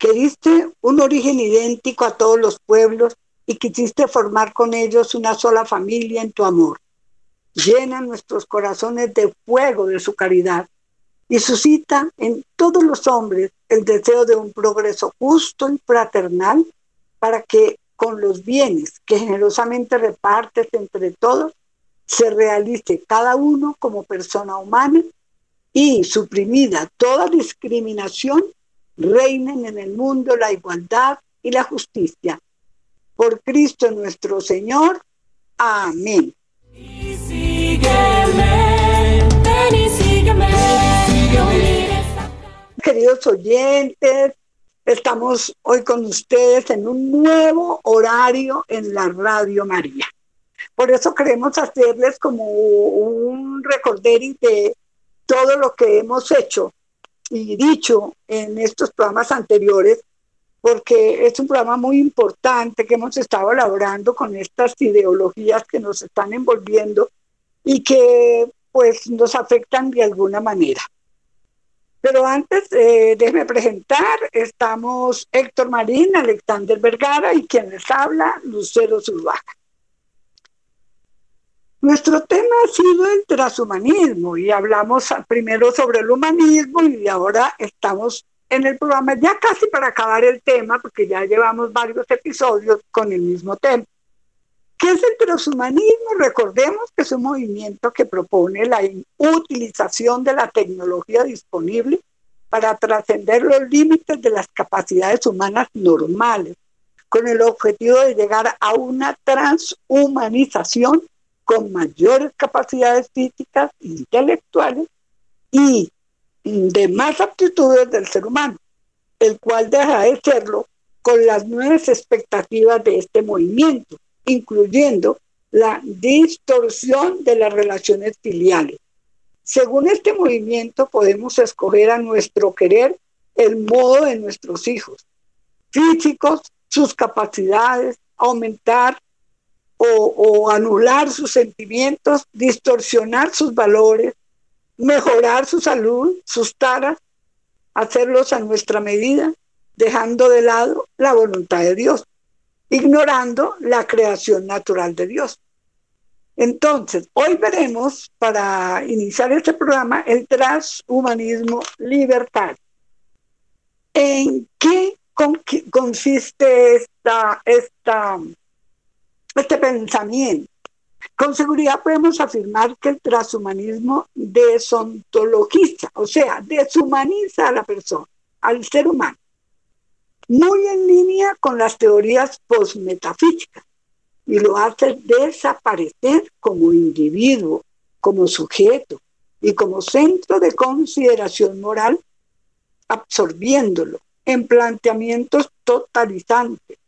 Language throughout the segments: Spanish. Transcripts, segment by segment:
que diste un origen idéntico a todos los pueblos y quisiste formar con ellos una sola familia en tu amor. Llena nuestros corazones de fuego de su caridad y suscita en todos los hombres el deseo de un progreso justo y fraternal para que con los bienes que generosamente repartes entre todos, se realice cada uno como persona humana y suprimida toda discriminación, reinen en el mundo la igualdad y la justicia. Por Cristo nuestro Señor. Amén. Y sígueme, ven y sígueme. Queridos oyentes, estamos hoy con ustedes en un nuevo horario en la Radio María. Por eso queremos hacerles como un recordering de todo lo que hemos hecho y dicho en estos programas anteriores, porque es un programa muy importante que hemos estado elaborando con estas ideologías que nos están envolviendo y que pues nos afectan de alguna manera. Pero antes, eh, déjeme presentar, estamos Héctor Marín, Alexander Vergara y quien les habla, Lucero Zuluaga. Nuestro tema ha sido el transhumanismo y hablamos primero sobre el humanismo y ahora estamos en el programa ya casi para acabar el tema porque ya llevamos varios episodios con el mismo tema. ¿Qué es el transhumanismo? Recordemos que es un movimiento que propone la utilización de la tecnología disponible para trascender los límites de las capacidades humanas normales, con el objetivo de llegar a una transhumanización con mayores capacidades físicas, intelectuales y de más aptitudes del ser humano, el cual deja de serlo con las nuevas expectativas de este movimiento, incluyendo la distorsión de las relaciones filiales. Según este movimiento podemos escoger a nuestro querer el modo de nuestros hijos, físicos, sus capacidades, aumentar o, anular sus sentimientos, distorsionar sus valores, mejorar su salud, sus taras, hacerlos a nuestra medida, dejando de lado la voluntad de Dios, ignorando la creación natural de Dios. Entonces, hoy veremos, para iniciar este programa, el transhumanismo libertario. ¿En qué con- consiste esta, esta, este pensamiento? Con seguridad podemos afirmar que el transhumanismo desontologiza, o sea, deshumaniza a la persona, al ser humano, muy en línea con las teorías postmetafísicas y lo hace desaparecer como individuo, como sujeto y como centro de consideración moral, absorbiéndolo en planteamientos totalizantes,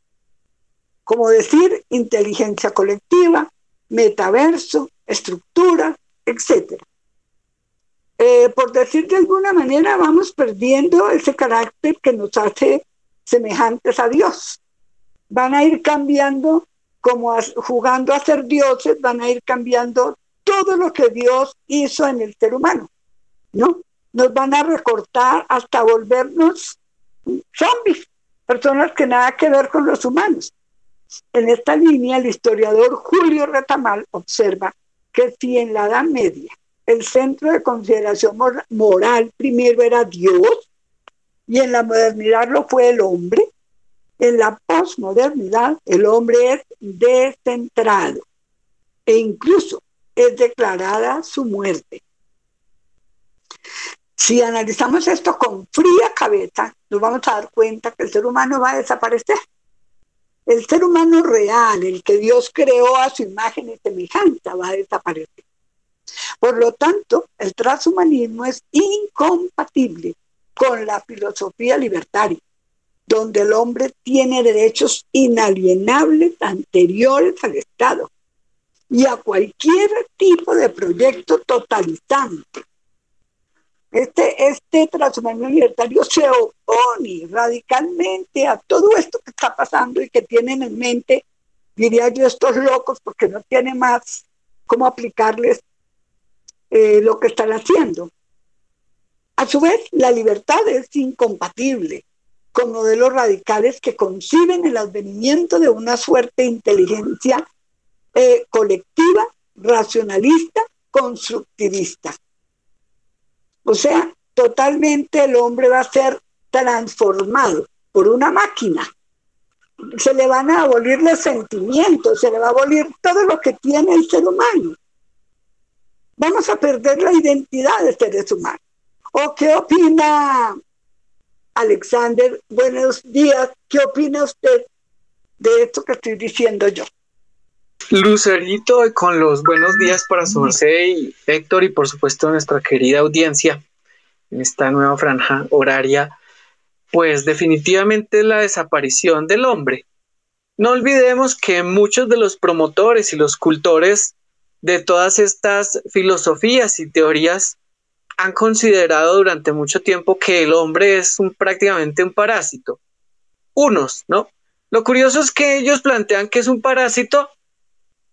como decir inteligencia colectiva, metaverso, estructura, etc. Eh, por decir de alguna manera, vamos perdiendo ese carácter que nos hace semejantes a Dios. Van a ir cambiando, como a- jugando a ser dioses, van a ir cambiando todo lo que Dios hizo en el ser humano, ¿no? Nos van a recortar hasta volvernos zombies, personas que nada que ver con los humanos. En esta línea, el historiador Julio Retamal observa que si en la Edad Media el centro de consideración mor- moral primero era Dios y en la modernidad lo fue el hombre, en la posmodernidad el hombre es descentrado e incluso es declarada su muerte. Si analizamos esto con fría cabeza, nos vamos a dar cuenta que el ser humano va a desaparecer. El ser humano real, el que Dios creó a su imagen y semejanza, va a desaparecer. Por lo tanto, el transhumanismo es incompatible con la filosofía libertaria, donde el hombre tiene derechos inalienables anteriores al Estado y a cualquier tipo de proyecto totalizante. Este, este transhumanismo libertario se opone radicalmente a todo esto que está pasando y que tienen en mente, diría yo, estos locos, porque no tiene más cómo aplicarles eh, lo que están haciendo. A su vez, la libertad es incompatible con modelos radicales que conciben el advenimiento de una suerte de inteligencia eh, colectiva, racionalista, constructivista. O sea, totalmente el hombre va a ser transformado por una máquina. Se le van a abolir los sentimientos, se le va a abolir todo lo que tiene el ser humano. Vamos a perder la identidad de seres humanos. ¿O qué opina Alexander? Buenos días. ¿Qué opina usted de esto que estoy diciendo yo? Lucerito, con los buenos días para su José y Héctor y por supuesto nuestra querida audiencia en esta nueva franja horaria, pues definitivamente la desaparición del hombre. No olvidemos que muchos de los promotores y los cultores de todas estas filosofías y teorías han considerado durante mucho tiempo que el hombre es un, prácticamente un parásito. Unos, ¿no? Lo curioso es que ellos plantean que es un parásito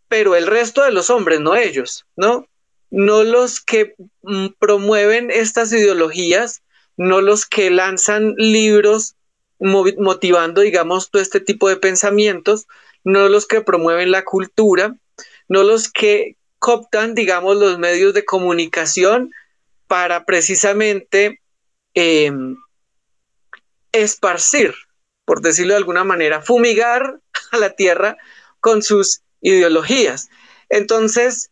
pero el resto de los hombres, no ellos, ¿no? No los que mm, promueven estas ideologías, no los que lanzan libros motivando, digamos, todo este tipo de pensamientos, no los que promueven la cultura, no los que cooptan, digamos, los medios de comunicación para precisamente em, esparcir, por decirlo de alguna manera, fumigar a la tierra con sus ideologías. Entonces,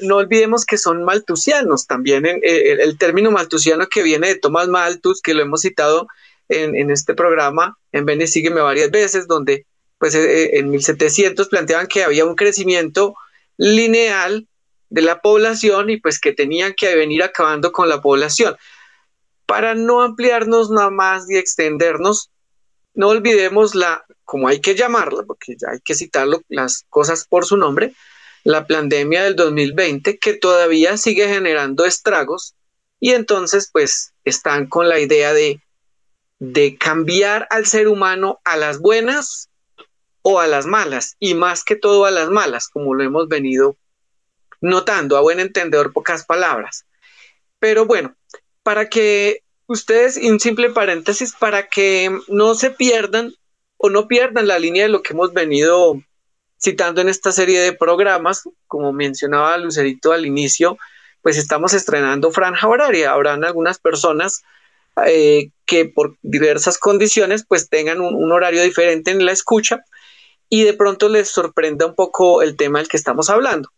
no olvidemos que son maltusianos también. En, eh, el término maltusiano que viene de Tomás Malthus, que lo hemos citado en, este programa, en Bene Sígueme varias veces, donde pues eh, eh, en 1700 planteaban que había un crecimiento lineal de la población y pues que tenían que venir acabando con la población. Para no ampliarnos nada más y extendernos, no olvidemos la, como hay que llamarla, porque ya hay que citarlo, las cosas por su nombre, la pandemia del 2020 que todavía sigue generando estragos y entonces pues están con la idea de, de cambiar al ser humano a las buenas o a las malas y más que todo a las malas, como lo hemos venido notando, a buen entendedor pocas palabras. Pero bueno, para que ustedes, un simple paréntesis, para que no se pierdan o no pierdan la línea de lo que hemos venido citando en esta serie de programas, como mencionaba Lucerito al inicio, pues estamos estrenando franja horaria. Habrán algunas personas eh, que por diversas condiciones pues tengan un, horario diferente en la escucha y de pronto les sorprenda un poco el tema del que estamos hablando.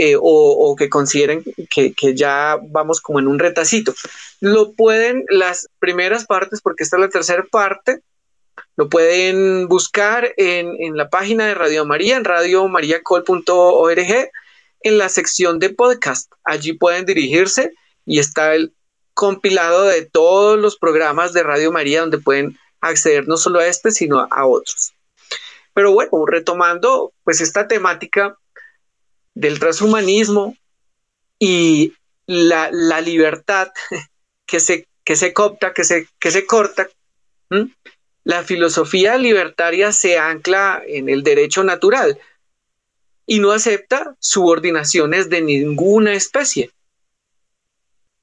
Eh, o, que consideren que, ya vamos como en un retacito. Lo pueden, las primeras partes, porque esta es la tercera parte, lo pueden buscar en, la página de Radio María, en radiomariacol.org, en la sección de podcast. Allí pueden dirigirse y está el compilado de todos los programas de Radio María donde pueden acceder no solo a este, sino a otros. Pero bueno, retomando pues esta temática, del transhumanismo y la, libertad que se, que se copta, que se, que se corta, la filosofía libertaria se ancla en el derecho natural y no acepta subordinaciones de ninguna especie.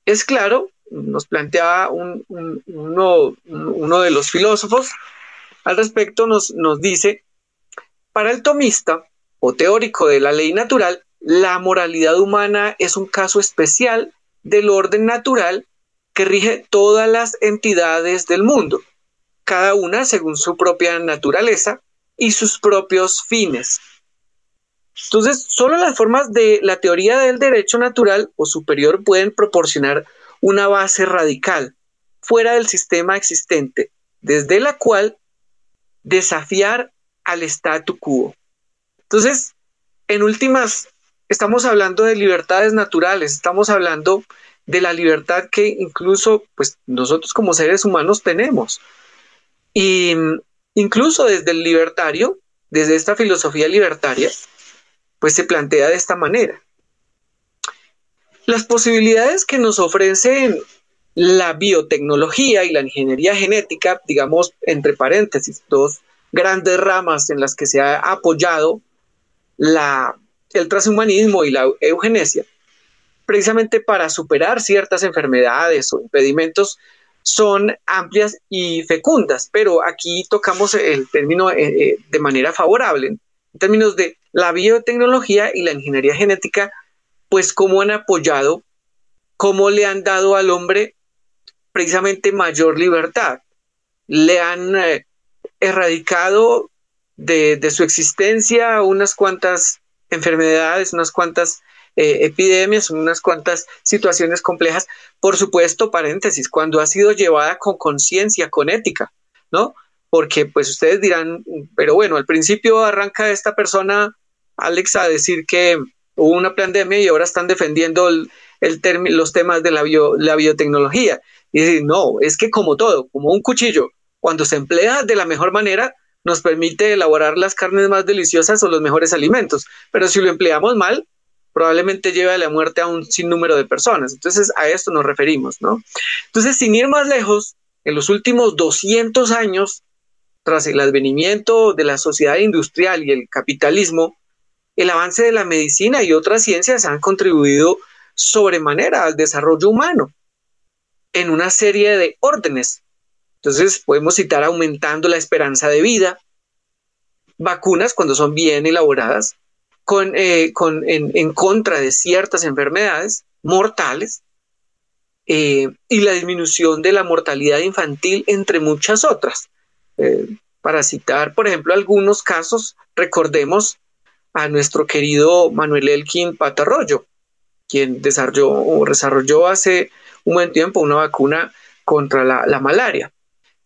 Es claro, nos planteaba uno, uno, de los filósofos al respecto, nos, nos dice, para el tomista o teórico de la ley natural, la moralidad humana es un caso especial del orden natural que rige todas las entidades del mundo, cada una según su propia naturaleza y sus propios fines. Entonces, solo las formas de la teoría del derecho natural o superior pueden proporcionar una base radical fuera del sistema existente, desde la cual desafiar al statu quo. Entonces, en últimas, estamos hablando de libertades naturales, estamos hablando de la libertad que incluso pues nosotros como seres humanos tenemos. Y mm, incluso desde el libertario, desde esta filosofía libertaria, pues se plantea de esta manera. Las posibilidades que nos ofrecen la biotecnología y la ingeniería genética, digamos, entre paréntesis, dos grandes ramas en las que se ha apoyado el transhumanismo y la eugenesia, precisamente para superar ciertas enfermedades o impedimentos, son amplias y fecundas, pero aquí tocamos el término eh, eh, de manera favorable, en términos de la biotecnología y la ingeniería genética, pues cómo han apoyado, cómo le han dado al hombre precisamente mayor libertad, le han eh, erradicado de, de, su existencia unas cuantas enfermedades, unas cuantas eh, epidemias, unas cuantas situaciones complejas. Por supuesto, paréntesis, cuando ha sido llevada con conciencia, con ética, ¿no? Porque pues ustedes dirán, pero bueno, al principio arranca esta persona, Alex, a decir que hubo una pandemia y ahora están defendiendo el, los temas de la, la biotecnología. Y no, es que como todo, como un cuchillo, cuando se emplea de la mejor manera, nos permite elaborar las carnes más deliciosas o los mejores alimentos. Pero si lo empleamos mal, probablemente lleve a la muerte a un sinnúmero de personas. Entonces, a esto nos referimos, ¿no? Entonces, sin ir más lejos, en los últimos 200 años, tras el advenimiento de la sociedad industrial y el capitalismo, el avance de la medicina y otras ciencias han contribuido sobremanera al desarrollo humano en una serie de órdenes. Entonces, podemos citar aumentando la esperanza de vida, vacunas cuando son bien elaboradas, eh, en, contra de ciertas enfermedades mortales eh, y la disminución de la mortalidad infantil, entre muchas otras. Eh, para citar, por ejemplo, algunos casos, recordemos a nuestro querido Manuel Elkin Patarroyo, quien desarrolló, desarrolló hace un buen tiempo una vacuna contra la, la malaria,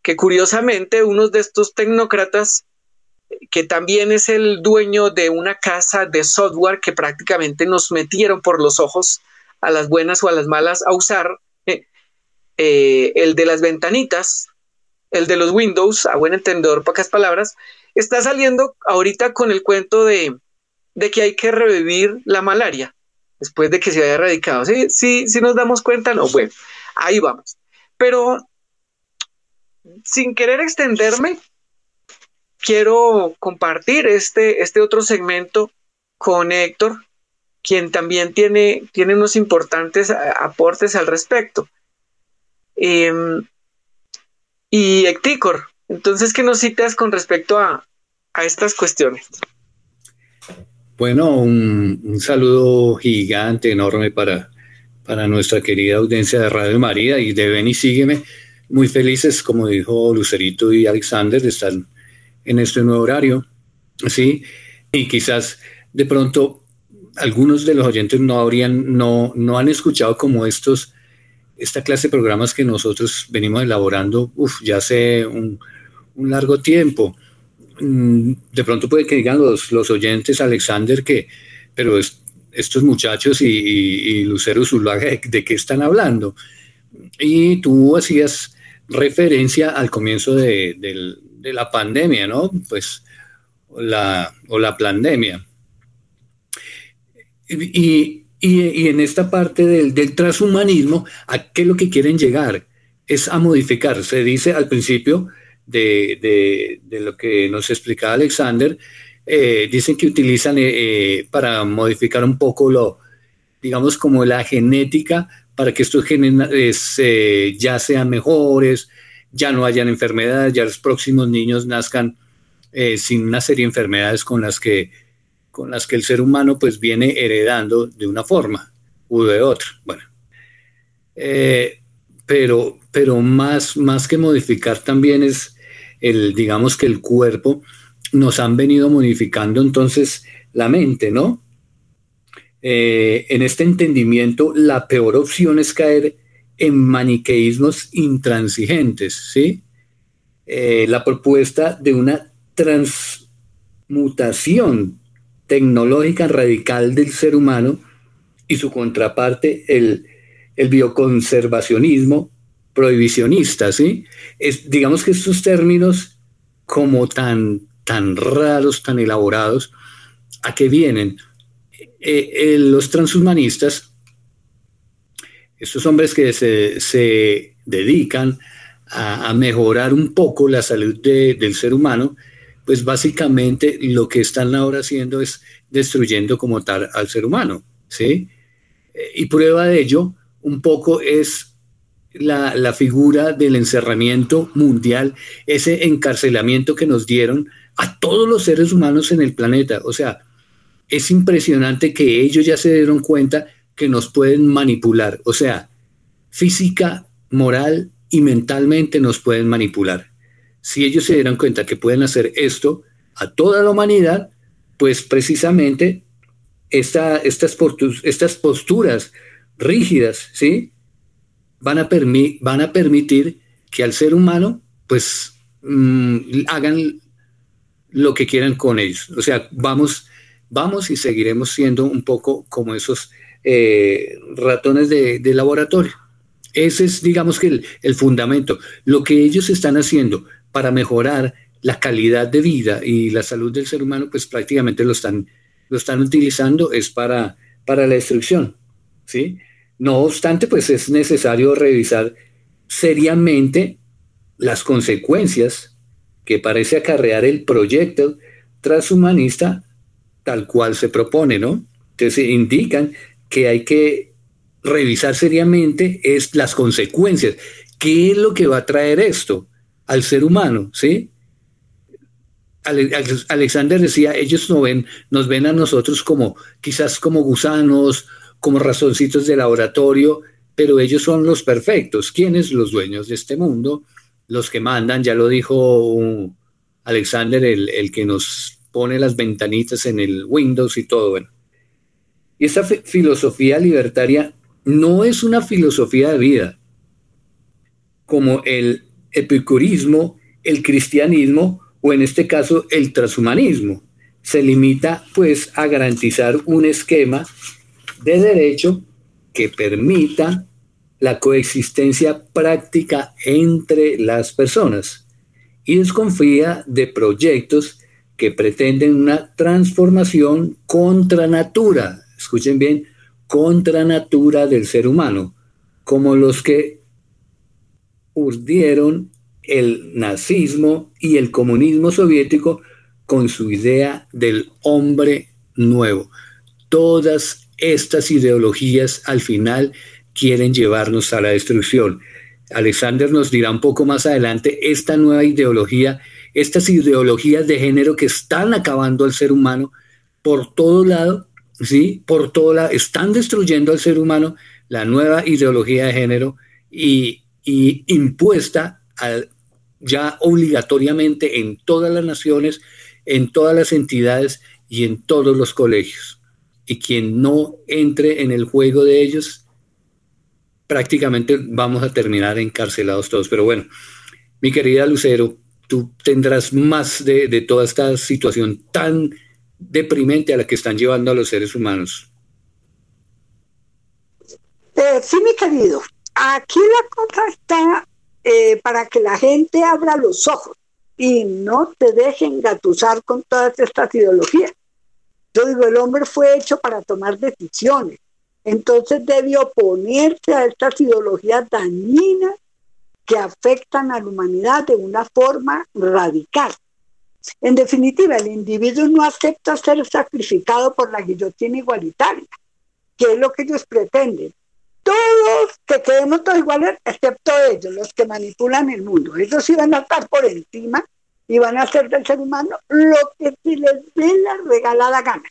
que curiosamente unos de estos tecnócratas que también es el dueño de una casa de software que prácticamente nos metieron por los ojos a las buenas o a las malas a usar, eh, eh, el de las ventanitas, el de los Windows, a buen entendedor, pocas palabras, está saliendo ahorita con el cuento de, de que hay que revivir la malaria después de que se haya erradicado. Sí, sí, sí nos damos cuenta, no, bueno, ahí vamos. Pero sin querer extenderme, quiero compartir este, este otro segmento con Héctor, quien también tiene, tiene unos importantes aportes al respecto. Em, y Hectícor, entonces, ¿qué nos citas con respecto a, estas cuestiones? Bueno, un, saludo gigante, enorme para, para nuestra querida audiencia de Radio María y de Ven y Sígueme. Muy felices, como dijo Lucerito y Alexander, de estar en este nuevo horario, ¿sí? Y quizás de pronto algunos de los oyentes no habrían, no, no han escuchado como estos, esta clase de programas que nosotros venimos elaborando, uf, ya hace un, largo tiempo. Mm, de pronto puede que digan los, los oyentes, Alexander, que, pero estos muchachos y, Lucero Zulaga, ¿de, qué están hablando? Y tú hacías referencia al comienzo del, de la pandemia, ¿no? Pues, la, o la pandemia. Y, en esta parte del, transhumanismo, ¿a qué es lo que quieren llegar? Es a modificar. Se dice al principio de, lo que nos explicaba Alexander, eh, dicen que utilizan eh, eh, para modificar un poco lo, digamos, como la genética para que estos genes ya sean mejores, ya no hayan enfermedades, ya los próximos niños nazcan eh, sin una serie de enfermedades con las que con las que el ser humano pues viene heredando de una forma u de otra. Bueno, eh, pero, pero más, más que modificar también es el, digamos que el cuerpo nos han venido modificando entonces la mente, ¿no? Eh, en este entendimiento, la peor opción es caer en maniqueísmos intransigentes, ¿sí? Eh, la propuesta de una transmutación tecnológica radical del ser humano y su contraparte, el, el bioconservacionismo prohibicionista, ¿sí? Es, digamos que estos términos como tan, tan raros, tan elaborados, ¿a qué vienen? Eh, eh, los transhumanistas, estos hombres que se, dedican a, mejorar un poco la salud del ser humano, pues básicamente lo que están ahora haciendo es destruyendo como tal al ser humano, ¿sí? Eh, y prueba de ello un poco es la, la, figura del encerramiento mundial, ese encarcelamiento que nos dieron a todos los seres humanos en el planeta. O sea, es impresionante que ellos ya se dieron cuenta que nos pueden manipular. O sea, física, moral y mentalmente nos pueden manipular. Si ellos se dieran cuenta que pueden hacer esto a toda la humanidad, pues precisamente estas, estas posturas rígidas, ¿sí? Van a, van a permitir que al ser humano, pues, mm, hagan lo que quieran con ellos. O sea, vamos, vamos y seguiremos siendo un poco como esos eh, ratones de, laboratorio. Ese es, digamos que el, el, fundamento. Lo que ellos están haciendo para mejorar la calidad de vida y la salud del ser humano, pues prácticamente lo están, lo están utilizando es para, para la destrucción, ¿sí? No obstante, pues es necesario revisar seriamente las consecuencias que parece acarrear el proyecto transhumanista tal cual se propone, ¿no? Entonces indican que hay que revisar seriamente es las consecuencias. ¿Qué es lo que va a traer esto al ser humano? ¿Sí? Alexander decía, ellos no ven, nos ven a nosotros como quizás como gusanos, como razoncitos de laboratorio, pero ellos son los perfectos. ¿Quiénes? Los dueños de este mundo, los que mandan, ya lo dijo Alexander, el, el que nos pone las ventanitas en el Windows y todo. Bueno. Y esa filosofía libertaria no es una filosofía de vida, como el epicurismo, el cristianismo o en este caso el transhumanismo. Se limita pues a garantizar un esquema de derecho que permita la coexistencia práctica entre las personas y desconfía de proyectos que pretenden una transformación contra natura, escuchen bien, contra natura del ser humano, como los que urdieron el nazismo y el comunismo soviético con su idea del hombre nuevo. Todas estas ideologías al final quieren llevarnos a la destrucción. Alexander nos dirá un poco más adelante esta nueva ideología, estas ideologías de género que están acabando al ser humano por todo lado, ¿sí? Por todo lado, están destruyendo al ser humano la nueva ideología de género y, y impuesta al, ya obligatoriamente en todas las naciones, en todas las entidades y en todos los colegios. Y quien no entre en el juego de ellos, prácticamente vamos a terminar encarcelados todos. Pero bueno, mi querida Lucero, tú tendrás más de, toda esta situación tan deprimente a la que están llevando a los seres humanos. Eh, sí, mi querido, aquí la cosa está eh, para que la gente abra los ojos y no te dejen gatusar con todas estas ideologías. Yo digo, el hombre fue hecho para tomar decisiones, entonces debe oponerse a estas ideologías dañinas que afectan a la humanidad de una forma radical. En definitiva, el individuo no acepta ser sacrificado por la guillotina igualitaria, que es lo que ellos pretenden todos que quedemos todos iguales, excepto ellos, los que manipulan el mundo. Ellos sí van a estar por encima y van a hacer del ser humano lo que se les dé la regalada gana.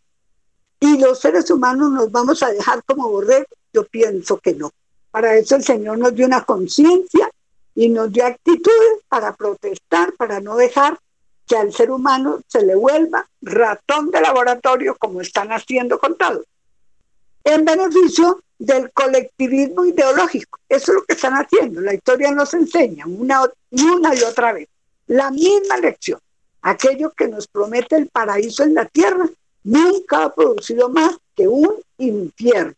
Y los seres humanos nos vamos a dejar como borregos, yo pienso que no. Para eso el Señor nos dio una conciencia y nos dio actitudes para protestar, para no dejar que al ser humano se le vuelva ratón de laboratorio como están haciendo con todos. En beneficio del colectivismo ideológico. Eso es lo que están haciendo. La historia nos enseña una, una y otra vez. La misma lección. Aquello que nos promete el paraíso en la tierra nunca ha producido más que un infierno.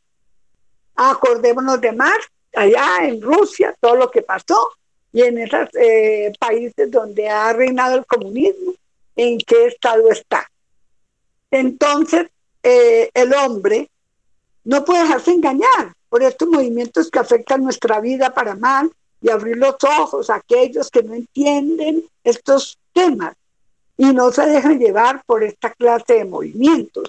Acordémonos de Marx, allá en Rusia, todo lo que pasó, y en esos eh, países donde ha reinado el comunismo, en qué estado está. Entonces, eh, el hombre no puede dejarse engañar por estos movimientos que afectan nuestra vida para mal y abrir los ojos a aquellos que no entienden estos temas y no se dejan llevar por esta clase de movimientos.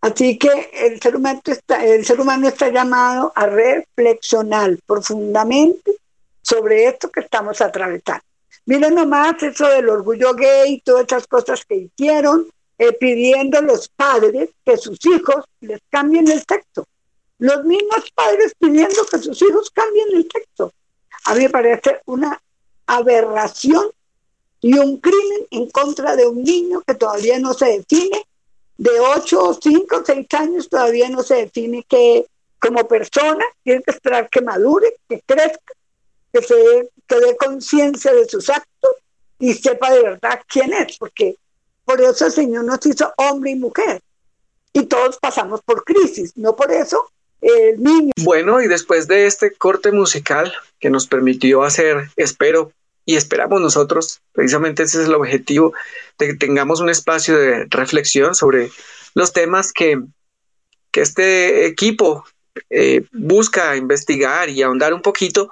Así que el ser humano está, el ser humano está llamado a reflexionar profundamente sobre esto que estamos atravesando. Miren nomás eso del orgullo gay todas esas cosas que hicieron, eh, pidiendo a los padres que sus hijos les cambien el texto. Los mismos padres pidiendo que sus hijos cambien el texto. A mí me parece una aberración y un crimen en contra de un niño que todavía no se define, de 8, 5, 6 años todavía no se define que como persona, tiene que esperar que madure, que crezca que, se, que dé conciencia de sus actos y sepa de verdad quién es, porque por eso el Señor nos hizo hombre y mujer. Y todos pasamos por crisis, no por eso el niño. Bueno, y después de este corte musical que nos permitió hacer, espero, y esperamos nosotros, precisamente ese es el objetivo, de que tengamos un espacio de reflexión sobre los temas que, que este equipo eh, busca investigar y ahondar un poquito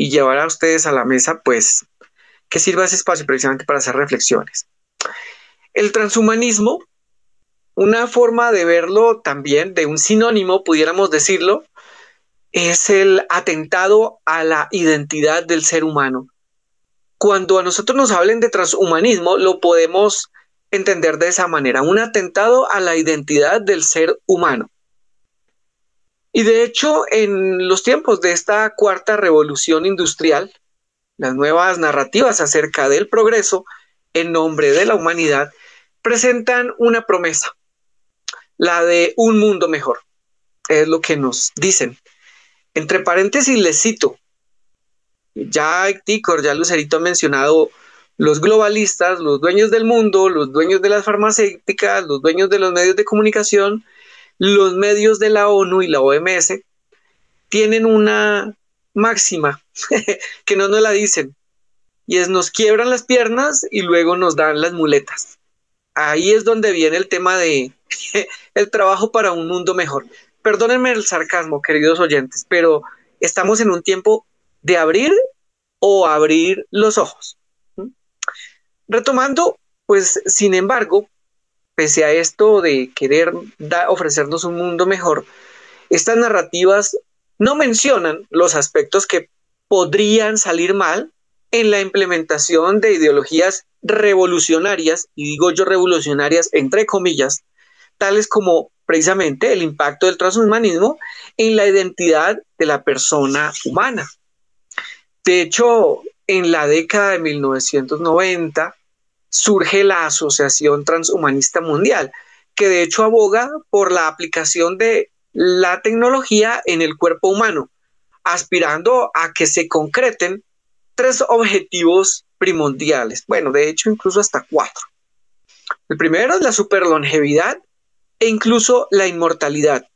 y llevar a ustedes a la mesa, pues, que sirva ese espacio precisamente para hacer reflexiones. El transhumanismo, una forma de verlo también, de un sinónimo, pudiéramos decirlo, es el atentado a la identidad del ser humano. Cuando a nosotros nos hablen de transhumanismo, lo podemos entender de esa manera, un atentado a la identidad del ser humano. Y de hecho, en los tiempos de esta cuarta revolución industrial, las nuevas narrativas acerca del progreso en nombre de la humanidad presentan una promesa, la de un mundo mejor. Es lo que nos dicen. Entre paréntesis les cito, ya Ticor, ya Lucerito ha mencionado los globalistas, los dueños del mundo, los dueños de las farmacéuticas, los dueños de los medios de comunicación, los medios de la ONU y la OMS tienen una máxima que no nos la dicen y es nos quiebran las piernas y luego nos dan las muletas. Ahí es donde viene el tema de el trabajo para un mundo mejor. Perdónenme el sarcasmo, queridos oyentes, pero estamos en un tiempo de abrir o abrir los ojos. Retomando, pues sin embargo, pese a esto de querer ofrecernos un mundo mejor, estas narrativas no mencionan los aspectos que podrían salir mal en la implementación de ideologías revolucionarias, y digo yo revolucionarias entre comillas, tales como precisamente el impacto del transhumanismo en la identidad de la persona humana. De hecho, en la década de 1990, surge la Asociación Transhumanista Mundial, que de hecho aboga por la aplicación de la tecnología en el cuerpo humano, aspirando a que se concreten tres objetivos primordiales, bueno, de hecho incluso hasta cuatro. El primero es la superlongevidad e incluso la inmortalidad.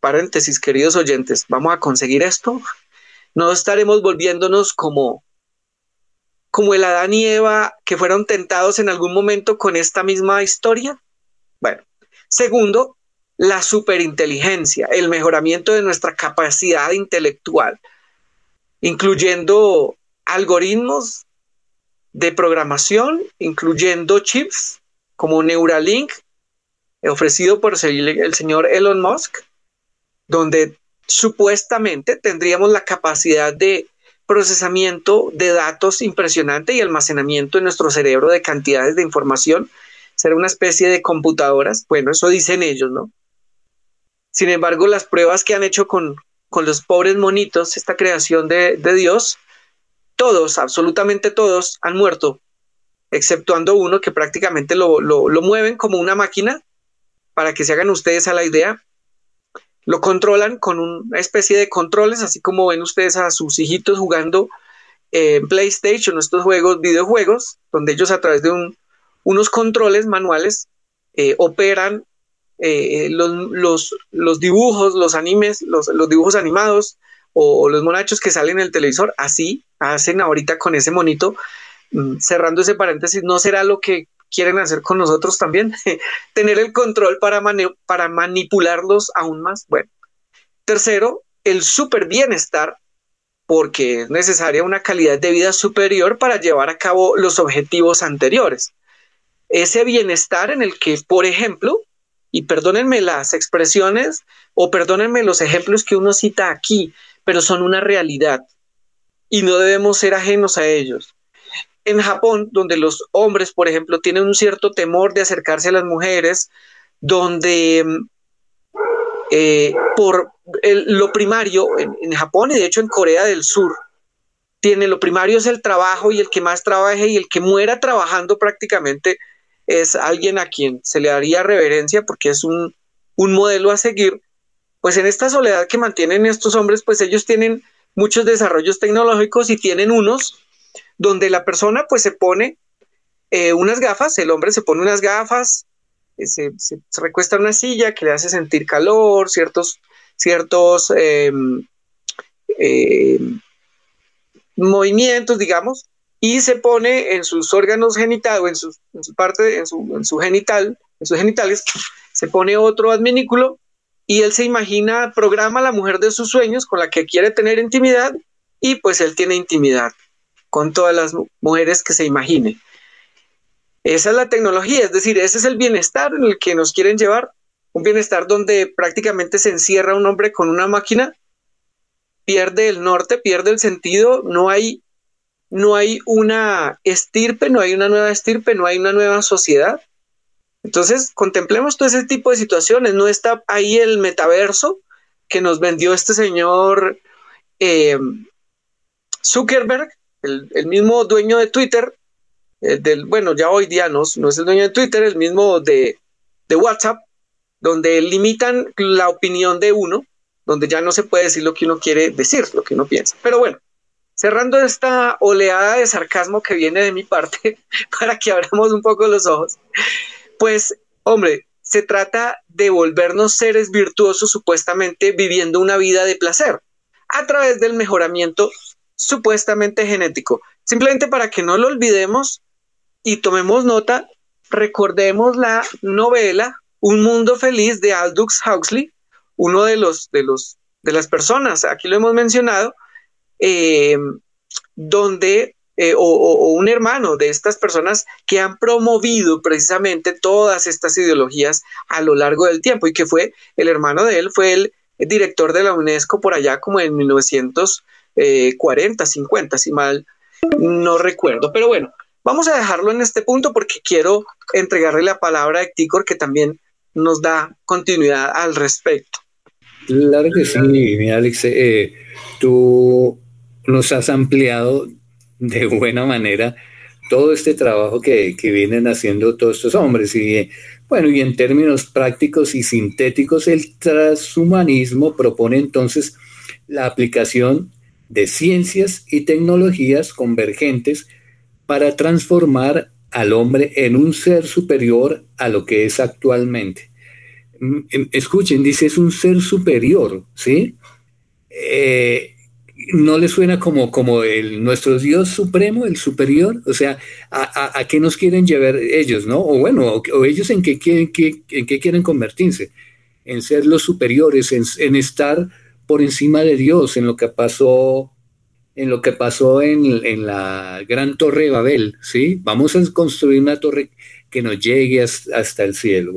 Paréntesis, queridos oyentes, ¿vamos a conseguir esto? No estaremos volviéndonos como como el Adán y Eva que fueron tentados en algún momento con esta misma historia? Bueno, segundo, la superinteligencia, el mejoramiento de nuestra capacidad intelectual, incluyendo algoritmos de programación, incluyendo chips como Neuralink, ofrecido por el señor Elon Musk, donde supuestamente tendríamos la capacidad de procesamiento de datos impresionante y almacenamiento en nuestro cerebro de cantidades de información. Será una especie de computadoras. Bueno, eso dicen ellos, ¿no? Sin embargo, las pruebas que han hecho con, con los pobres monitos, esta creación de, Dios, todos, absolutamente todos, han muerto, exceptuando uno que prácticamente lo, lo mueven como una máquina, para que se hagan ustedes a la idea, lo controlan con una especie de controles, así como ven ustedes a sus hijitos jugando en PlayStation, estos juegos, videojuegos, donde ellos a través de unos controles manuales eh, operan eh, los, los, dibujos, los animes, los, los, dibujos animados o, los monachos que salen en el televisor, así hacen ahorita con ese monito, mm, cerrando ese paréntesis, ¿no será lo que quieren hacer con nosotros también? Tener el control para, para manipularlos aún más. Bueno, tercero, el super bienestar, porque es necesaria una calidad de vida superior para llevar a cabo los objetivos anteriores. Ese bienestar en el que, por ejemplo, y perdónenme las expresiones o perdónenme los ejemplos que uno cita aquí, pero son una realidad y no debemos ser ajenos a ellos. En Japón, donde los hombres, por ejemplo, tienen un cierto temor de acercarse a las mujeres, donde eh, por lo primario en, Japón y de hecho en Corea del Sur, tiene lo primario es el trabajo y el que más trabaje y el que muera trabajando prácticamente es alguien a quien se le daría reverencia porque es un, modelo a seguir, pues en esta soledad que mantienen estos hombres, pues ellos tienen muchos desarrollos tecnológicos y tienen unos donde la persona pues se pone eh, unas gafas, el hombre se pone unas gafas, eh, se, recuesta en una silla que le hace sentir calor, ciertos, ciertos em, em, movimientos, digamos, y se pone en sus órganos genitales, o en su, parte, en su, en su genital, en sus genitales, se pone otro adminículo y él se imagina, programa a la mujer de sus sueños con la que quiere tener intimidad y pues él tiene intimidad con todas las mujeres que se imagine. Esa es la tecnología, es decir, ese es el bienestar en el que nos quieren llevar, un bienestar donde prácticamente se encierra un hombre con una máquina, pierde el norte, pierde el sentido, no hay no hay una estirpe, no hay una nueva estirpe, no hay una nueva sociedad. Entonces, contemplemos todo ese tipo de situaciones. No está ahí el metaverso que nos vendió este señor eh, Zuckerberg, el, mismo dueño de Twitter, del, bueno, ya hoy día no, no es el dueño de Twitter, el mismo de, de WhatsApp, donde limitan la opinión de uno, donde ya no se puede decir lo que uno quiere decir, lo que uno piensa. Pero bueno, Cerrando esta oleada de sarcasmo que viene de mi parte, para que abramos un poco los ojos, pues, hombre, se trata de volvernos seres virtuosos supuestamente viviendo una vida de placer a través del mejoramiento supuestamente genético. Simplemente para que no lo olvidemos y tomemos nota, recordemos la novela Un mundo feliz de Aldous Huxley, uno de los de los de las personas, aquí lo hemos mencionado, eh, donde, eh, o, un hermano de estas personas que han promovido precisamente todas estas ideologías a lo largo del tiempo y que fue el hermano de él, fue el director de la UNESCO por allá como en 1940, 50, si mal no recuerdo. Pero bueno, vamos a dejarlo en este punto porque quiero entregarle la palabra a Ticor que también nos da continuidad al respecto. Claro que sí, mi Alex. Eh, tú nos has ampliado de buena manera todo este trabajo que, vienen haciendo todos estos hombres. Y bueno, y en términos prácticos y sintéticos, el transhumanismo propone entonces la aplicación de ciencias y tecnologías convergentes para transformar al hombre en un ser superior a lo que es actualmente. Mm, em, escuchen, dice, es un ser superior, ¿sí? Eh, no le suena como, como el, nuestro Dios supremo, el superior, o sea, a, qué nos quieren llevar ellos, ¿no? O bueno, o, ellos en qué, quieren, en qué quieren convertirse, en ser los superiores, en, estar por encima de Dios, en lo que pasó, en lo que pasó en, la gran torre de Babel, ¿sí? Vamos a construir una torre que nos llegue hasta, el cielo.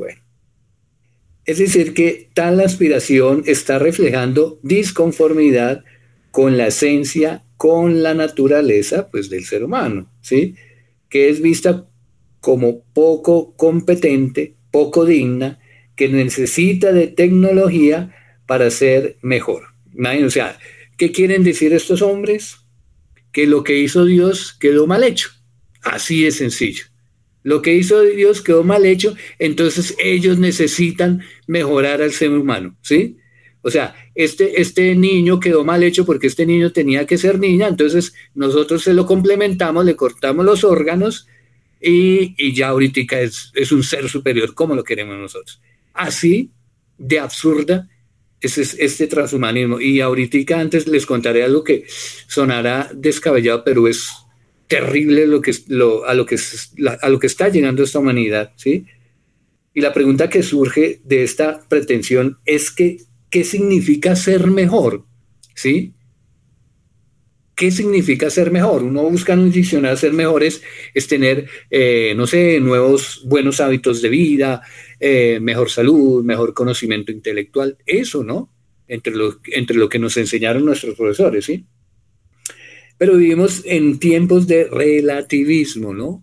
Es decir, que tal aspiración está reflejando disconformidad con la esencia, con la naturaleza pues, del ser humano, ¿sí? que es vista como poco competente, poco digna, que necesita de tecnología para ser mejor. O sea, ¿qué quieren decir estos hombres? Que lo que hizo Dios quedó mal hecho. Así de sencillo. Lo que hizo Dios quedó mal hecho, entonces ellos necesitan mejorar al ser humano, ¿sí? O sea, este, este niño quedó mal hecho porque este niño tenía que ser niña, entonces nosotros se lo complementamos, le cortamos los órganos y, ya ahorita es, es un ser superior como lo queremos nosotros. Así de absurda Ese es este transhumanismo. Y ahorita antes les contaré algo que sonará descabellado, pero es terrible lo que, lo, a, lo que, a lo que está llegando esta humanidad, ¿sí? Y la pregunta que surge de esta pretensión es que, ¿qué significa ser mejor? ¿Sí? ¿Qué significa ser mejor? Uno busca en un diccionario ser mejor es, tener, eh, no sé, nuevos buenos hábitos de vida, eh, mejor salud, mejor conocimiento intelectual, eso, ¿no? Entre lo, entre lo que nos enseñaron nuestros profesores, ¿sí? Pero vivimos en tiempos de relativismo, ¿no?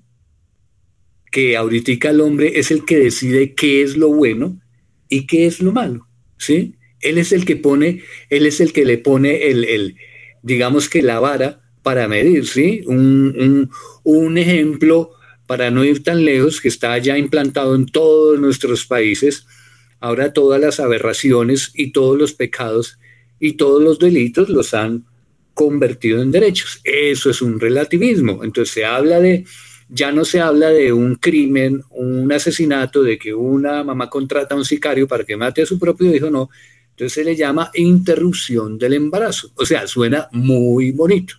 Que ahorita el hombre es el que decide qué es lo bueno y qué es lo malo, ¿sí? Él es el que pone, él es el que le pone el, digamos que la vara para medir, ¿sí? Un, un ejemplo para no ir tan lejos, que está ya implantado en todos nuestros países, ahora todas las aberraciones y todos los pecados y todos los delitos los han convertido en derechos. Eso es un relativismo. Entonces se habla de, ya no se habla de un crimen, un asesinato, de que una mamá contrata a un sicario para que mate a su propio hijo, no. Entonces se le llama interrupción del embarazo. O sea, suena muy bonito,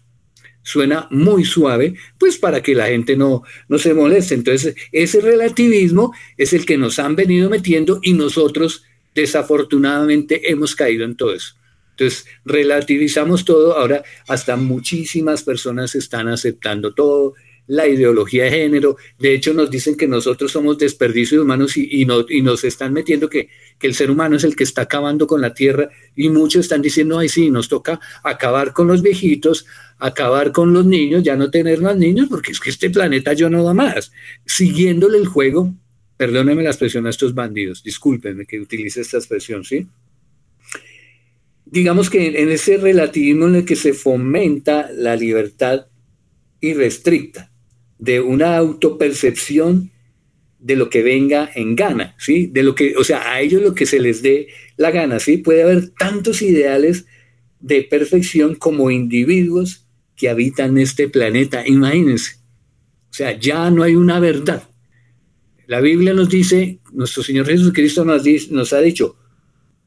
suena muy suave, pues para que la gente no, no se moleste. Entonces ese relativismo es el que nos han venido metiendo y nosotros desafortunadamente hemos caído en todo eso. Entonces, relativizamos todo, ahora hasta muchísimas personas están aceptando todo, la ideología de género, de hecho nos dicen que nosotros somos desperdicios humanos y, nos están metiendo que, que, el ser humano es el que está acabando con la tierra. Y muchos están diciendo, ay sí, nos toca acabar con los viejitos, acabar con los niños, ya no tener más niños, porque es que este planeta yo no da más, siguiéndole el juego, perdónenme la expresión a estos bandidos, discúlpenme que utilice esta expresión, ¿sí? digamos que en ese relativismo en el que se fomenta la libertad irrestricta de una autopercepción de lo que venga en gana, ¿sí? De lo que, o sea, a ellos lo que se les dé la gana, ¿sí? Puede haber tantos ideales de perfección como individuos que habitan este planeta, imagínense. O sea, ya no hay una verdad. La Biblia nos dice, nuestro Señor Jesucristo nos, nos ha dicho,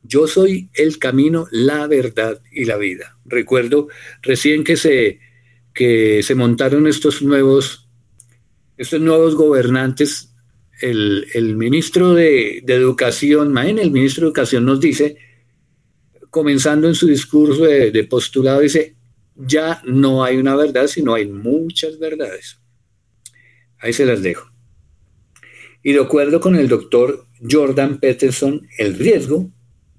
yo soy el camino, la verdad y la vida. Recuerdo recién que se, que se montaron estos nuevos, estos nuevos gobernantes. El, ministro de, Educación, el ministro de Educación nos dice, comenzando en su discurso de, de postulado, dice, ya no hay una verdad, sino hay muchas verdades. Ahí se las dejo. Y de acuerdo con el doctor Jordan Peterson, el riesgo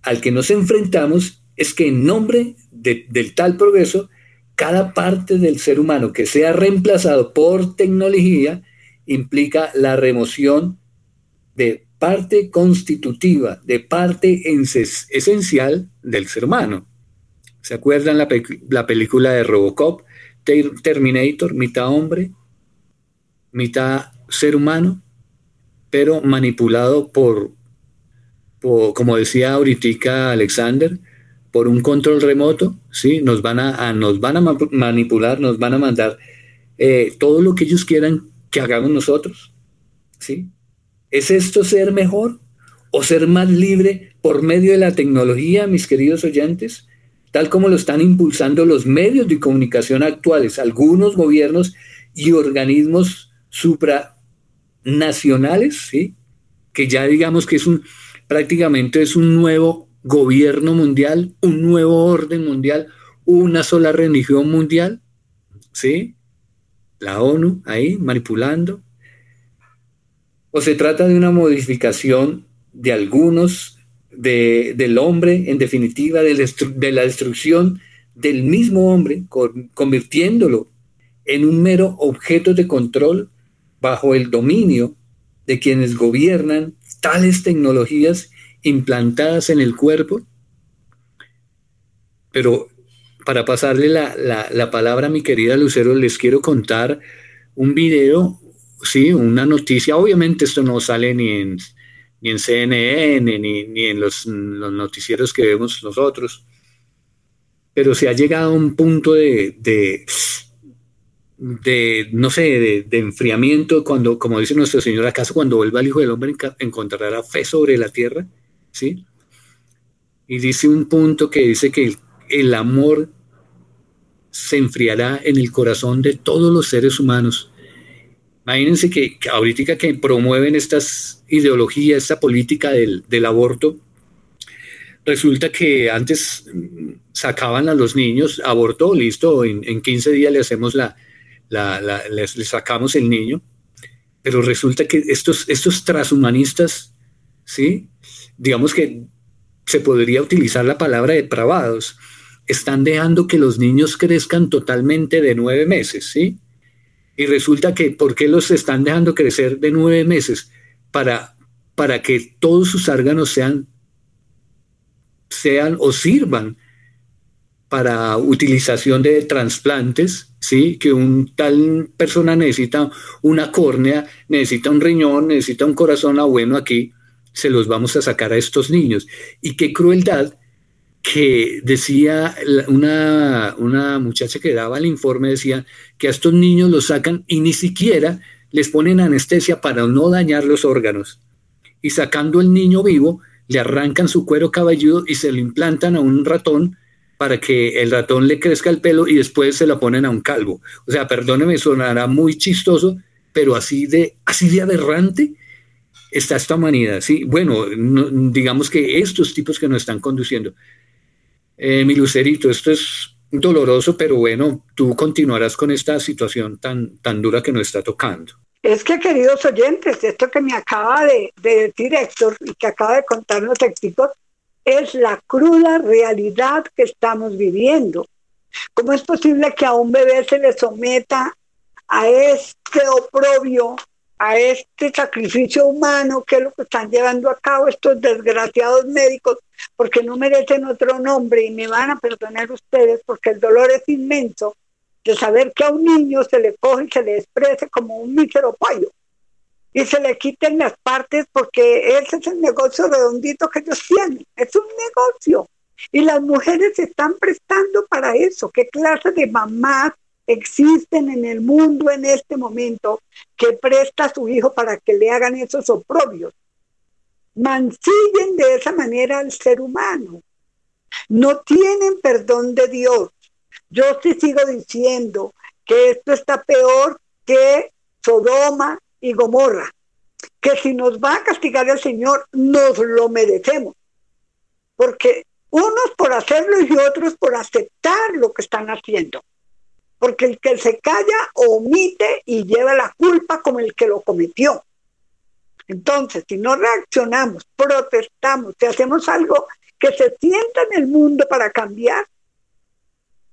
al que nos enfrentamos es que en nombre del tal progreso, cada parte del ser humano que sea reemplazado por tecnología implica la remoción de parte constitutiva, de parte esencial del ser humano. ¿Se acuerdan la, la película de Robocop? Terminator, mitad hombre, mitad ser humano, pero manipulado por como decía ahorita Alexander, por un control remoto, ¿sí? Nos van a, nos van a manipular, nos van a mandar eh, todo lo que ellos quieran que hagamos nosotros, ¿sí? ¿Es esto ser mejor o ser más libre por medio de la tecnología, mis queridos oyentes? Tal como lo están impulsando los medios de comunicación actuales, algunos gobiernos y organismos supranacionales, ¿sí? Que ya digamos que es un, prácticamente es un nuevo gobierno mundial, un nuevo orden mundial, una sola religión mundial, ¿sí? La ONU ahí manipulando. O se trata de una modificación de algunos, de, del hombre, en definitiva, de la, destrucción del mismo hombre, convirtiéndolo en un mero objeto de control bajo el dominio de quienes gobiernan tales tecnologías implantadas en el cuerpo. Pero para pasarle la, palabra a mi querida Lucero, les quiero contar un video, sí, una noticia. Obviamente esto no sale ni en, ni en CNN, ni, en los, los, noticieros que vemos nosotros, pero se ha llegado a un punto de, de, no sé, de, enfriamiento, cuando, como dice nuestro Señor, acaso cuando vuelva el Hijo del Hombre encontrará fe sobre la tierra, ¿sí? y dice un punto que dice que el, amor se enfriará en el corazón de todos los seres humanos. Imagínense que, ahorita que promueven estas ideologías, esta política del, aborto, resulta que antes sacaban a los niños, aborto, listo, en, 15 días le hacemos la, le, sacamos el niño, pero resulta que estos, estos transhumanistas, ¿sí? Digamos que se podría utilizar la palabra depravados, están dejando que los niños crezcan totalmente de nueve meses, ¿sí? Y resulta que, ¿por qué los están dejando crecer de nueve meses? Para, para que todos sus órganos sean, sean o sirvan para utilización de trasplantes, ¿sí? Que un tal persona necesita una córnea, necesita un riñón, necesita un corazón, ah, bueno, aquí se los vamos a sacar a estos niños. Y qué crueldad que decía una, una muchacha que daba el informe, decía que a estos niños los sacan y ni siquiera les ponen anestesia para no dañar los órganos. Y sacando el niño vivo, le arrancan su cuero cabelludo y se lo implantan a un ratón para que el ratón le crezca el pelo y después se lo ponen a un calvo. O sea, perdóneme, sonará muy chistoso, pero así de, así de aberrante está esta humanidad, ¿sí? Bueno, digamos que estos tipos que nos están conduciendo. Eh, mi Lucerito, esto es doloroso, pero bueno, tú continuarás con esta situación tan, tan dura que nos está tocando. Es que, queridos oyentes, esto que me acaba de, decir Héctor y que acaba de contarnos Héctor, es la cruda realidad que estamos viviendo. ¿Cómo es posible que a un bebé se le someta a este oprobio a este sacrificio humano que es lo que están llevando a cabo estos desgraciados médicos, porque no merecen otro nombre y me van a perdonar ustedes porque el dolor es inmenso de saber que a un niño se le coge y se le exprese como un mísero pollo y se le quiten las partes porque ese es el negocio redondito que ellos tienen, es un negocio. Y las mujeres se están prestando para eso. ¿Qué clase de mamás existen en el mundo en este momento que presta a su hijo para que le hagan esos oprobios. Mancillen de esa manera al ser humano. No tienen perdón de Dios. Yo sí sigo diciendo que esto está peor que Sodoma y Gomorra. Que si nos va a castigar el Señor, nos lo merecemos. Porque unos por hacerlo y otros por aceptar lo que están haciendo porque el que se calla omite y lleva la culpa como el que lo cometió. Entonces, si no reaccionamos, protestamos, si hacemos algo que se sienta en el mundo para cambiar,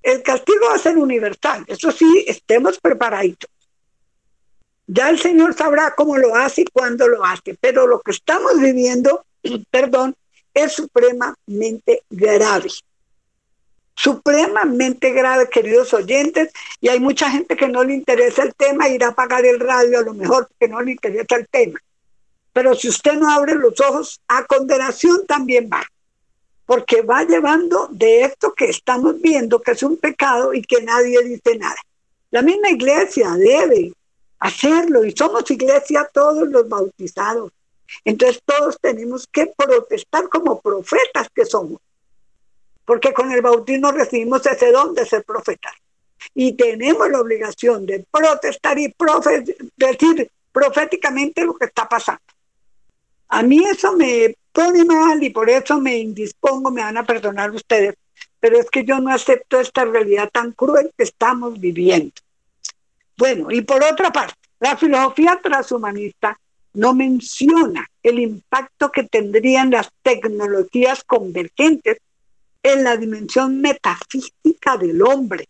el castigo va a ser universal. Eso sí, estemos preparados. Ya el Señor sabrá cómo lo hace y cuándo lo hace, pero lo que estamos viviendo, perdón, es supremamente grave supremamente grave, queridos oyentes, y hay mucha gente que no le interesa el tema, irá a apagar el radio a lo mejor porque no le interesa el tema. Pero si usted no abre los ojos, a condenación también va, porque va llevando de esto que estamos viendo, que es un pecado y que nadie dice nada. La misma iglesia debe hacerlo y somos iglesia todos los bautizados. Entonces todos tenemos que protestar como profetas que somos porque con el bautismo recibimos ese don de ser profeta. Y tenemos la obligación de protestar y decir proféticamente lo que está pasando. A mí eso me pone mal y por eso me indispongo, me van a perdonar ustedes, pero es que yo no acepto esta realidad tan cruel que estamos viviendo. Bueno, y por otra parte, la filosofía transhumanista no menciona el impacto que tendrían las tecnologías convergentes en la dimensión metafísica del hombre.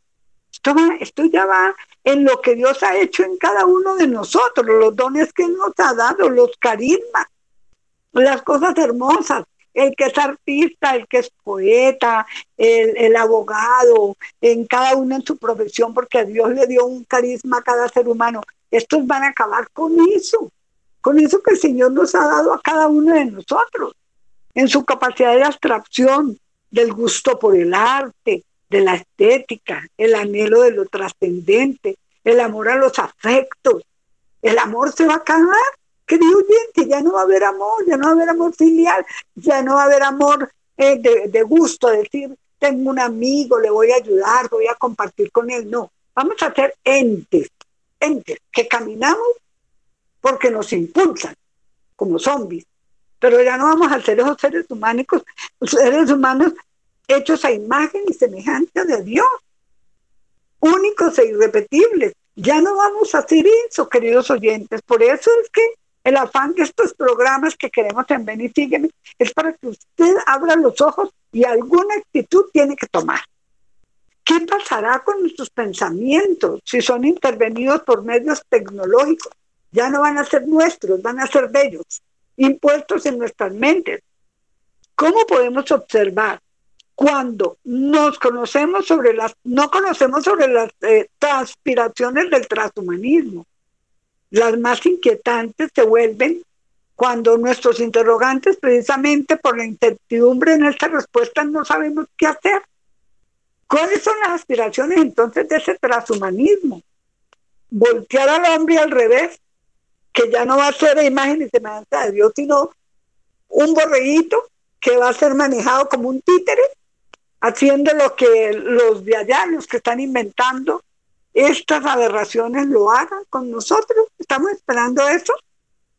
Esto, ya va en lo que Dios ha hecho en cada uno de nosotros, los dones que nos ha dado, los carismas, las cosas hermosas, el que es artista, el que es poeta, el, el, abogado, en cada uno en su profesión, porque Dios le dio un carisma a cada ser humano. Estos van a acabar con eso, con eso que el Señor nos ha dado a cada uno de nosotros, en su capacidad de abstracción, del gusto por el arte, de la estética, el anhelo de lo trascendente, el amor a los afectos. El amor se va a acabar, querido oyente, ya no va a haber amor, ya no va a haber amor filial, ya no va a haber amor eh, de, de gusto, decir, tengo un amigo, le voy a ayudar, voy a compartir con él. No, vamos a ser entes, entes que caminamos porque nos impulsan como zombies. Pero ya no vamos a ser esos seres humanos, seres humanos hechos a imagen y semejanza de Dios, únicos e irrepetibles. Ya no vamos a hacer eso, queridos oyentes. Por eso es que el afán de estos programas que queremos en Ven y Sígueme es para que usted abra los ojos y alguna actitud tiene que tomar. ¿Qué pasará con nuestros pensamientos si son intervenidos por medios tecnológicos? Ya no van a ser nuestros, van a ser de ellos, impuestos en nuestras mentes. ¿Cómo podemos observar cuando nos conocemos sobre las, no conocemos sobre las eh, transpiraciones del transhumanismo. Las más inquietantes se vuelven cuando nuestros interrogantes, precisamente por la incertidumbre en esta respuesta, no sabemos qué hacer. ¿Cuáles son las aspiraciones entonces de ese transhumanismo? Voltear al hombre al revés, que ya no va a ser imagen y semejanza de Dios, sino un borreguito que va a ser manejado como un títere haciendo lo que los de allá, los que están inventando estas aberraciones, lo hagan con nosotros. ¿Estamos esperando eso?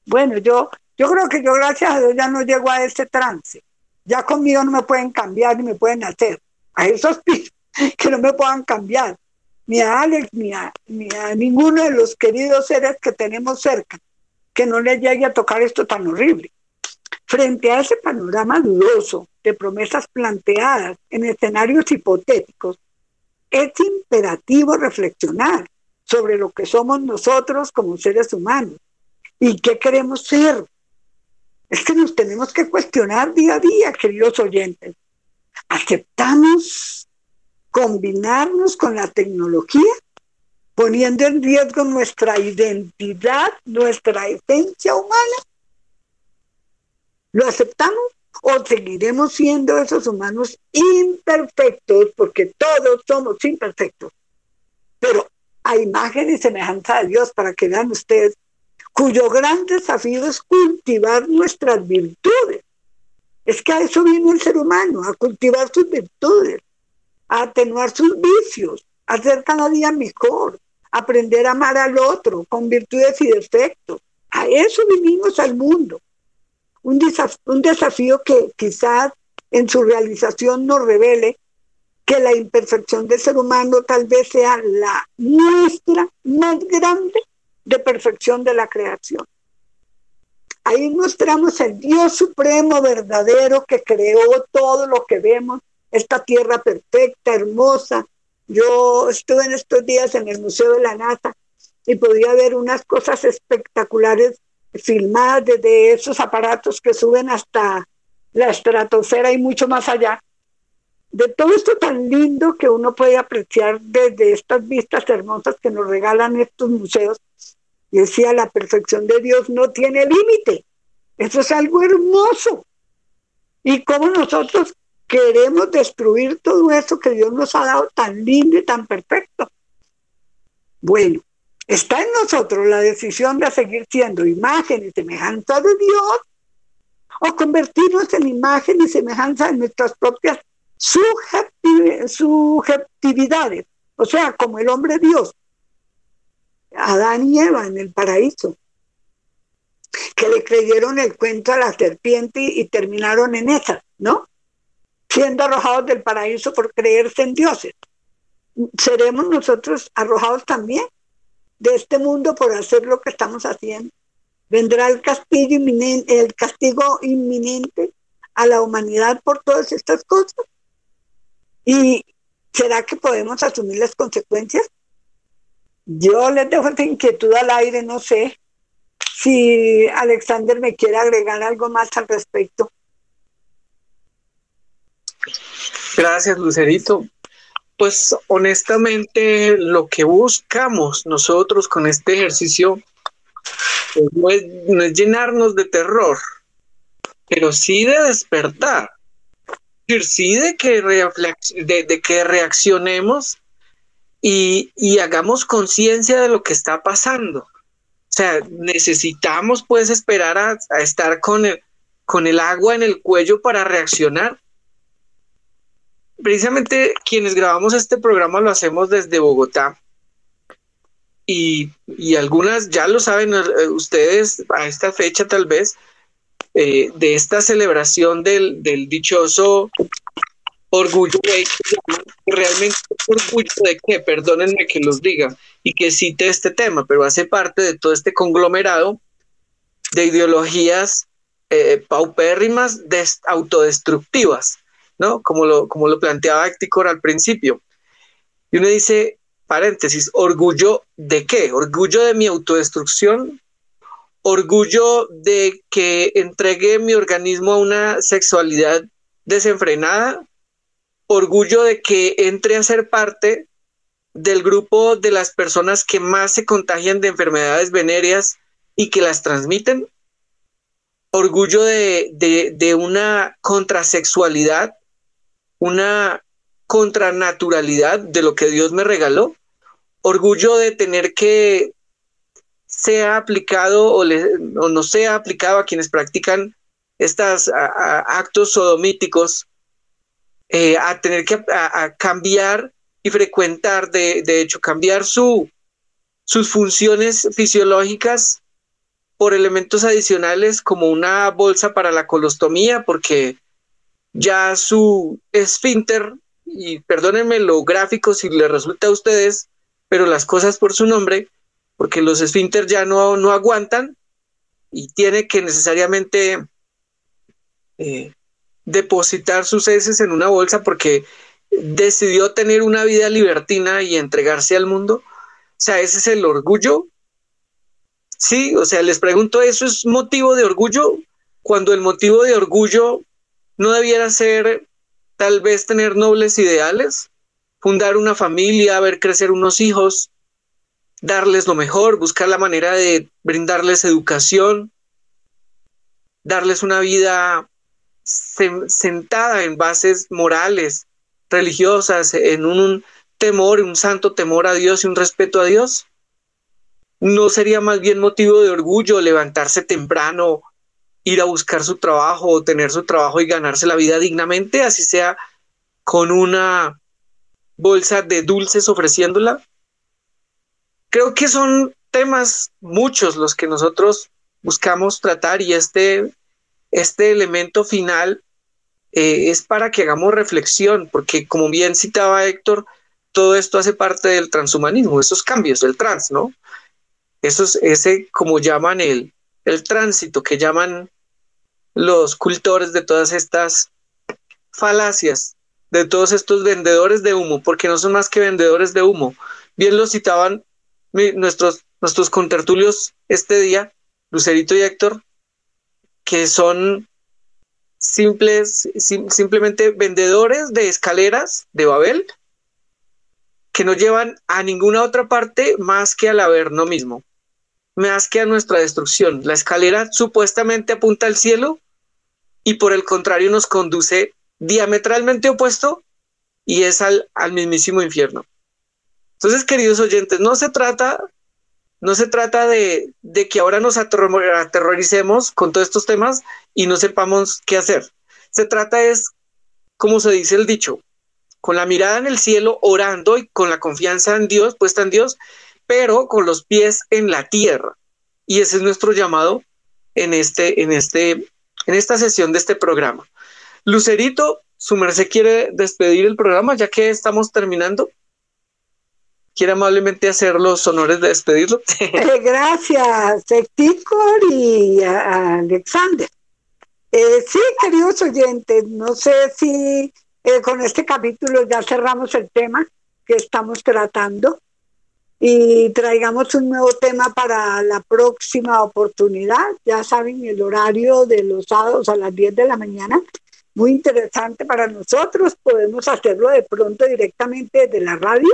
Bueno, yo, yo creo que yo, gracias a Dios, ya no llego a ese trance. Ya conmigo no me pueden cambiar ni me pueden hacer. A esos que no me puedan cambiar. Ni a Alex, ni a, ni a ninguno de los queridos seres que tenemos cerca, que no les llegue a tocar esto tan horrible. Frente a ese panorama dudoso de promesas planteadas en escenarios hipotéticos, es imperativo reflexionar sobre lo que somos nosotros como seres humanos y qué queremos ser. Es que nos tenemos que cuestionar día a día, queridos oyentes. ¿Aceptamos combinarnos con la tecnología, poniendo en riesgo nuestra identidad, nuestra esencia humana? ¿Lo aceptamos o seguiremos siendo esos humanos imperfectos, porque todos somos imperfectos, pero a imagen y semejanza de Dios, para que vean ustedes, cuyo gran desafío es cultivar nuestras virtudes. Es que a eso viene el ser humano, a cultivar sus virtudes, a atenuar sus vicios, a ser cada día mejor, aprender a amar al otro con virtudes y defectos. A eso vinimos al mundo un, un desafío que quizás en su realización nos revele que la imperfección del ser humano tal vez sea la muestra más grande de perfección de la creación. Ahí mostramos el Dios supremo verdadero que creó todo lo que vemos, esta tierra perfecta, hermosa. Yo estuve en estos días en el Museo de la NASA y podía ver unas cosas espectaculares filmadas desde esos aparatos que suben hasta la estratosfera y mucho más allá. De todo esto tan lindo que uno puede apreciar desde estas vistas hermosas que nos regalan estos museos. Decía, la perfección de Dios no tiene límite. Eso es algo hermoso. Y cómo nosotros queremos destruir todo eso que Dios nos ha dado tan lindo y tan perfecto. Bueno, Está en nosotros la decisión de seguir siendo imagen y semejanza de Dios o convertirnos en imagen y semejanza de nuestras propias subjetividades, o sea, como el hombre Dios, Adán y Eva en el paraíso, que le creyeron el cuento a la serpiente y, y terminaron en esa, ¿no? Siendo arrojados del paraíso por creerse en dioses. ¿Seremos nosotros arrojados también? De este mundo por hacer lo que estamos haciendo. Vendrá el castigo inminente, el castigo inminente a la humanidad por todas estas cosas. ¿Y será que podemos asumir las consecuencias? Yo les dejo esta inquietud al aire, no sé si Alexander me quiere agregar algo más al respecto. Gracias, Lucerito. Pues honestamente lo que buscamos nosotros con este ejercicio pues, no, es, llenarnos de terror, pero sí de despertar, sí de que, de, que reaccionemos y, hagamos conciencia de lo que está pasando. O sea, necesitamos pues esperar a, estar con el, con el agua en el cuello para reaccionar. Precisamente quienes grabamos este programa lo hacemos desde Bogotá. Y, algunas ya lo saben eh, ustedes a esta fecha tal vez, eh, de esta celebración del, del dichoso orgullo realmente orgullo de que, perdónenme que los diga y que cite este tema, pero hace parte de todo este conglomerado de ideologías eh, paupérrimas, autodestructivas, ¿no? Como lo, como lo planteaba Ecticor al principio. Y uno dice, paréntesis, orgullo de qué? Orgullo de mi autodestrucción, orgullo de que entregue mi organismo a una sexualidad desenfrenada, orgullo de que entre a ser parte del grupo de las personas que más se contagian de enfermedades venéreas y que las transmiten, orgullo de, de, una contrasexualidad, una contranaturalidad de lo que Dios me regaló, orgullo de tener que sea aplicado o, no sea aplicado a quienes practican estos actos sodomíticos, eh, a tener que cambiar y frecuentar, de, de hecho, cambiar su, sus funciones fisiológicas por elementos adicionales como una bolsa para la colostomía, porque ya su esfínter, y perdónenme lo gráfico si le resulta a ustedes, pero las cosas por su nombre, porque los esfínter ya no, no aguantan y tiene que necesariamente eh, depositar sus heces en una bolsa porque decidió tener una vida libertina y entregarse al mundo. O sea, ese es el orgullo Sí, o sea, les pregunto, ¿eso es motivo de orgullo? Cuando el motivo de orgullo no debiera ser tal vez tener nobles ideales, fundar una familia, ver crecer unos hijos, darles lo mejor, buscar la manera de brindarles educación, darles una vida sentada en bases morales, religiosas, en un temor, un santo temor a Dios y un respeto a Dios. ¿No sería más bien motivo de orgullo levantarse temprano, ir a buscar su trabajo, tener su trabajo y ganarse la vida dignamente, así sea con una bolsa de dulces ofreciéndola? Creo que son temas muchos los que nosotros buscamos tratar y este, este elemento final eh, es para que hagamos reflexión, porque como bien citaba Héctor, todo esto hace parte del transhumanismo, esos cambios del trans, ¿no? Eso es ese, como llaman el, el tránsito, que llaman los cultores de todas estas falacias, de todos estos vendedores de humo, porque no son más que vendedores de humo. Bien lo citaban nuestros, nuestros contertulios este día, Lucerito y Héctor, que son simples, simplemente vendedores de escaleras de Babel que no llevan a ninguna otra parte más que al no mismo más que a nuestra destrucción. La escalera supuestamente apunta al cielo y por el contrario nos conduce diametralmente opuesto y es al, al mismísimo infierno. Entonces, queridos oyentes, no se trata, no se trata de, de que ahora nos aterroricemos con todos estos temas y no sepamos qué hacer. Se trata es, como se dice el dicho, con la mirada en el cielo, orando y con la confianza en Dios, puesta en Dios, pero con los pies en la tierra. Y ese es nuestro llamado en, este, en, este, en esta sesión de este programa. Lucerito, su merced quiere despedir el programa ya que estamos terminando. ¿Quiere amablemente hacer los honores de despedirlo? Eh, gracias, Ticor y Alexander. Eh, sí, queridos oyentes, no sé si eh, con este capítulo ya cerramos el tema que estamos tratando y traigamos un nuevo tema para la próxima oportunidad. Ya saben, el horario de los sábados a las 10 de la mañana, muy interesante para nosotros. Podemos hacerlo de pronto directamente desde la radio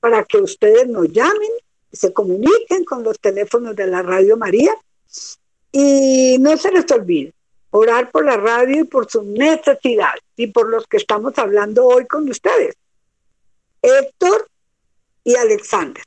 para que ustedes nos llamen, se comuniquen con los teléfonos de la Radio María y no se les olvide orar por la radio y por sus necesidades y por los que estamos hablando hoy con ustedes. Héctor y Alexander.